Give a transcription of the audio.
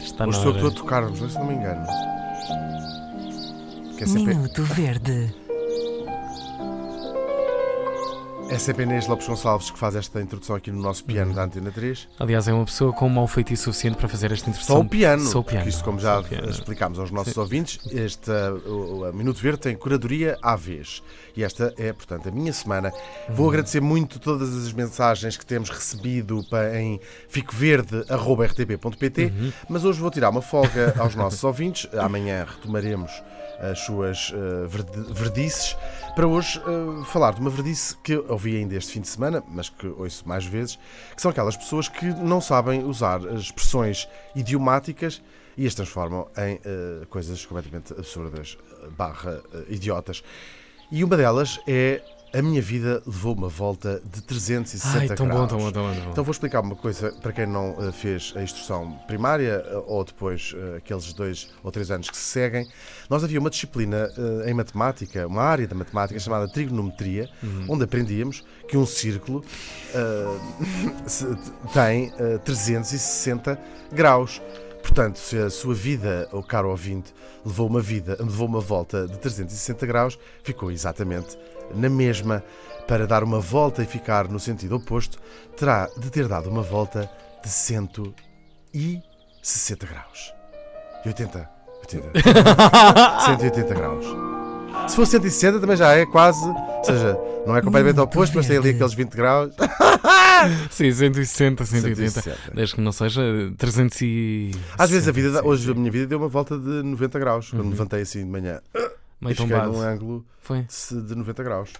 Está Hoje na sou hora. eu que estou a tocar-vos, se não me engano. Que é sempre, Minuto Verde. É sempre a Inês Lopes Gonçalves que faz esta introdução aqui no nosso piano da Antena 3. Aliás, é uma pessoa com um mau feitiço suficiente para fazer esta introdução. Só o piano. Só o piano. porque Isto, como já explicámos aos nossos Sim. ouvintes, este o- o Minuto Verde tem curadoria à vez. E esta é, portanto, a minha semana. Uhum. Vou agradecer muito todas as mensagens que temos recebido em ficoverde.rtp.pt, Uhum. mas hoje vou tirar uma folga aos nossos ouvintes. Amanhã retomaremos as suas uh, verdices para hoje uh, falar de uma verdice que ouvi ainda este fim de semana, mas que ouço mais vezes, que são aquelas pessoas que não sabem usar expressões idiomáticas e as transformam em uh, coisas completamente absurdas, uh, barra uh, idiotas. E uma delas é a minha vida levou uma volta de 360 Ai, tão bom, graus. tão bom, tão bom. tão bom. Então vou explicar uma coisa para quem não eh, fez a instrução primária eh, ou depois eh, aqueles dois ou três anos que se seguem. Nós havia uma disciplina em matemática, uma área da matemática chamada trigonometria, Uhum. onde aprendíamos que um círculo tem eh, 360 graus. Portanto, se a sua vida, ou caro ouvinte, levou uma vida, levou uma volta de 360 graus, ficou exatamente na mesma. Para dar uma volta e ficar no sentido oposto, terá de ter dado uma volta de 160 graus. E 80. 80. 180 graus. Se for 160 também já é quase. Ou seja, não é completamente Muito oposto, mas tem ali verde. aqueles 20 graus. Sim, 160, 180. 160. Desde que não seja 300 e... Às vezes a vida, dá- 60, hoje a minha vida deu uma volta de 90 graus. Quando Uhum. me levantei assim de manhã, e Meio cheguei tombado. num ângulo Foi. de 90 graus.